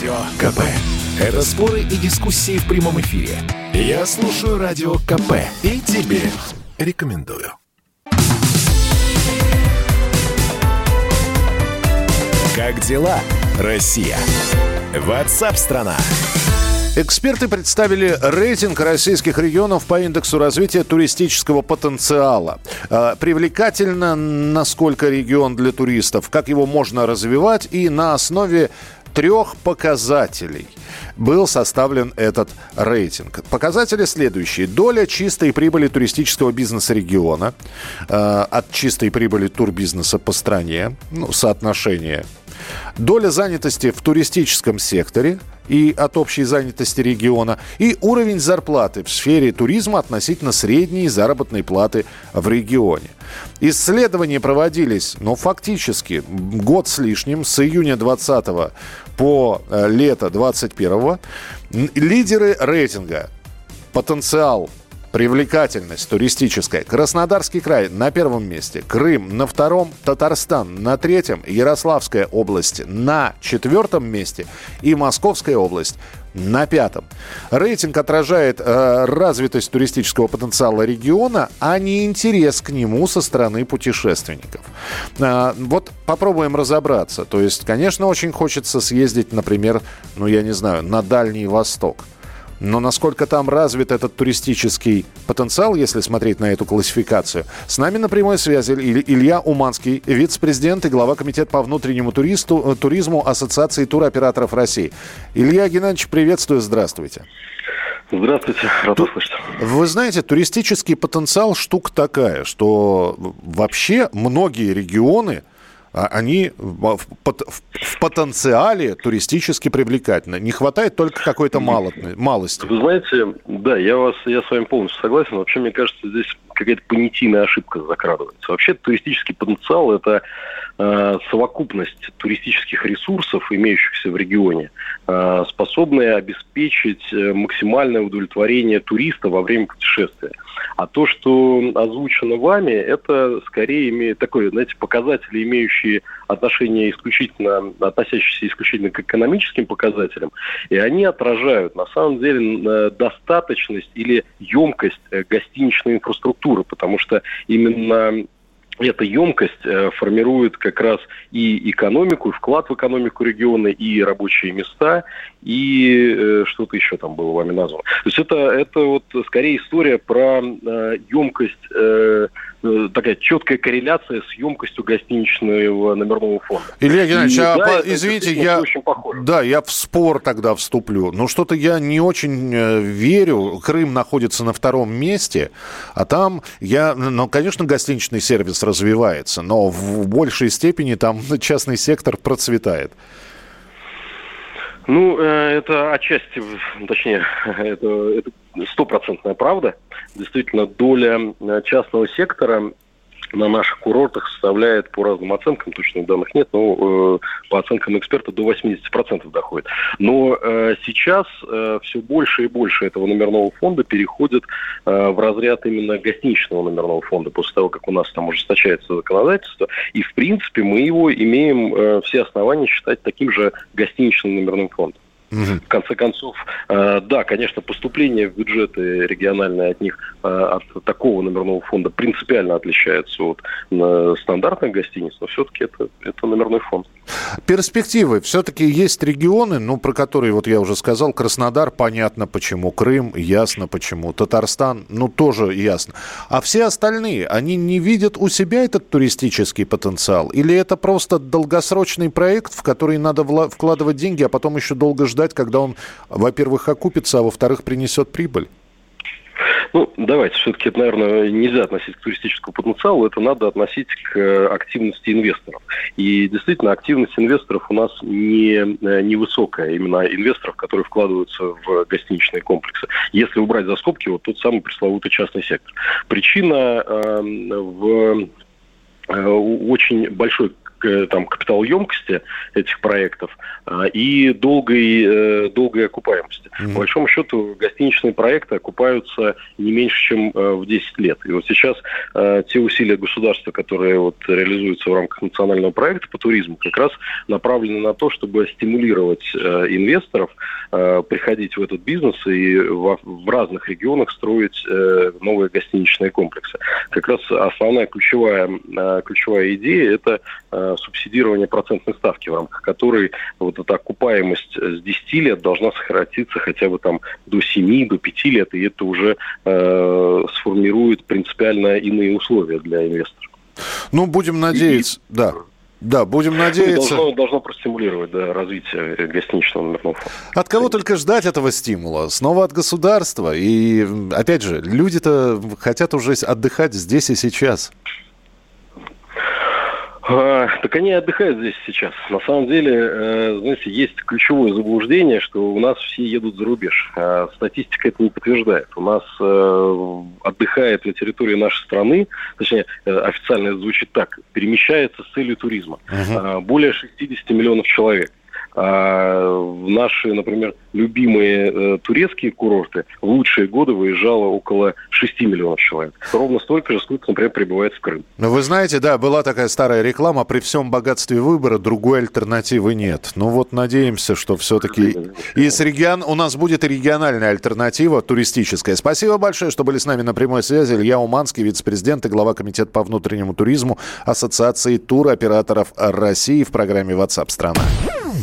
Радио КП. Это споры и дискуссии в прямом эфире. Я слушаю Радио КП и тебе рекомендую. Как дела, Россия? Ватсап-страна! Эксперты представили рейтинг российских регионов по индексу развития туристического потенциала. А, привлекательно, насколько регион для туристов, как его можно развивать и на основе трех показателей был составлен этот рейтинг. Показатели следующие. Доля чистой прибыли туристического бизнеса региона э, от чистой прибыли турбизнеса по стране, ну, соотношение. Доля занятости в туристическом секторе и от общей занятости региона, и уровень зарплаты в сфере туризма относительно средней заработной платы в регионе. Исследования проводились, ну, фактически год с лишним, с июня 20 по э, лето 21 Лидеры рейтинга потенциал Привлекательность туристическая. Краснодарский край на первом месте. Крым на втором. Татарстан на третьем. Ярославская область на четвертом месте. И Московская область на пятом. Рейтинг отражает э, развитость туристического потенциала региона, а не интерес к нему со стороны путешественников. Э, вот попробуем разобраться. То есть, конечно, очень хочется съездить, например, ну я не знаю, на Дальний Восток. Но насколько там развит этот туристический потенциал, если смотреть на эту классификацию? С нами на прямой связи Илья Уманский, вице-президент и глава комитета по внутреннему туристу, э, туризму Ассоциации туроператоров России. Илья Геннадьевич, приветствую, здравствуйте. Здравствуйте, рад услышать. Вы знаете, туристический потенциал штука такая, что вообще многие регионы они в, в, потенциале туристически привлекательны. Не хватает только какой-то малости. Вы знаете, да, я, вас, я с вами полностью согласен. Вообще, мне кажется, здесь какая-то понятийная ошибка закрадывается. Вообще, туристический потенциал – это совокупность туристических ресурсов, имеющихся в регионе, э, способная обеспечить э, максимальное удовлетворение туриста во время путешествия. А то, что озвучено вами, это скорее имеет такой, знаете, показатели, имеющие отношение исключительно, относящиеся исключительно к экономическим показателям, и они отражают, на самом деле, достаточность или емкость э, гостиничной инфраструктуры, потому что именно эта емкость э, формирует как раз и экономику, и вклад в экономику региона, и рабочие места, и э, что-то еще там было вами названо. То есть это, это вот скорее история про э, емкость такая четкая корреляция с емкостью гостиничного номерного фонда. Илья Геннадьевич, и, а, да, по, извините, я, очень да, я в спор тогда вступлю. Но что-то я не очень э, верю. Крым находится на втором месте, а там я, ну, конечно, гостиничный сервис развивается, но в большей степени там частный сектор процветает. Ну, э, это отчасти, точнее, это стопроцентная правда. Действительно, доля э, частного сектора на наших курортах составляет по разным оценкам, точных данных нет, но э, по оценкам эксперта до 80% доходит. Но э, сейчас э, все больше и больше этого номерного фонда переходит в разряд именно гостиничного номерного фонда после того, как у нас там ужесточается законодательство. И, в принципе, мы его имеем все основания считать таким же гостиничным номерным фондом. Угу. В конце концов, э, да, конечно, поступления в бюджеты региональные от них, э, от такого номерного фонда принципиально отличаются от э, стандартных гостиниц, но все-таки это, это номерной фонд. Перспективы. Все-таки есть регионы, ну, про которые, вот я уже сказал, Краснодар, понятно почему, Крым, ясно почему, Татарстан, ну, тоже ясно. А все остальные, они не видят у себя этот туристический потенциал? Или это просто долгосрочный проект, в который надо вкладывать деньги, а потом еще долго ждать, когда он, во-первых, окупится, а во-вторых, принесет прибыль? Ну, давайте, все-таки это, наверное, нельзя относить к туристическому потенциалу, это надо относить к э, активности инвесторов. И действительно, активность инвесторов у нас не, э, невысокая, именно инвесторов, которые вкладываются в гостиничные комплексы. Если убрать за скобки вот тот самый пресловутый частный сектор. Причина э, в очень большой там, капиталоемкости этих проектов и долгой, долгой окупаемости. Mm-hmm. По большому счету гостиничные проекты окупаются не меньше, чем в 10 лет. И вот сейчас те усилия государства, которые вот реализуются в рамках национального проекта по туризму, как раз направлены на то, чтобы стимулировать инвесторов приходить в этот бизнес и в, в разных регионах строить новые гостиничные комплексы. Как раз основная ключевая, э, ключевая идея – это э, субсидирование процентной ставки, в рамках которой вот эта окупаемость с 10 лет должна сократиться хотя бы там до 7, до 5 лет, и это уже э, сформирует принципиально иные условия для инвесторов. Ну, будем надеяться, и, да. Да, будем надеяться. Должно, должно простимулировать да, развитие гостиничного номерного фонда. От кого только ждать этого стимула? Снова от государства. И, опять же, люди-то хотят уже отдыхать здесь и сейчас. А, так они отдыхают здесь сейчас. На самом деле, э, знаете, есть ключевое заблуждение, что у нас все едут за рубеж. А статистика это не подтверждает. У нас э, отдыхает на территории нашей страны, точнее, э, официально это звучит так, перемещается с целью туризма. Uh-huh. Более 60 миллионов человек. А наши, например, любимые э, турецкие курорты в лучшие годы выезжало около 6 миллионов человек. Ровно столько же, сколько, например, прибывает в Крым. Ну, вы знаете, да, была такая старая реклама, при всем богатстве выбора другой альтернативы нет. Ну вот надеемся, что все-таки из регион... у нас будет и региональная альтернатива туристическая. Спасибо большое, что были с нами на прямой связи. Илья Уманский, вице-президент и глава комитета по внутреннему туризму Ассоциации туроператоров России в программе WhatsApp страна.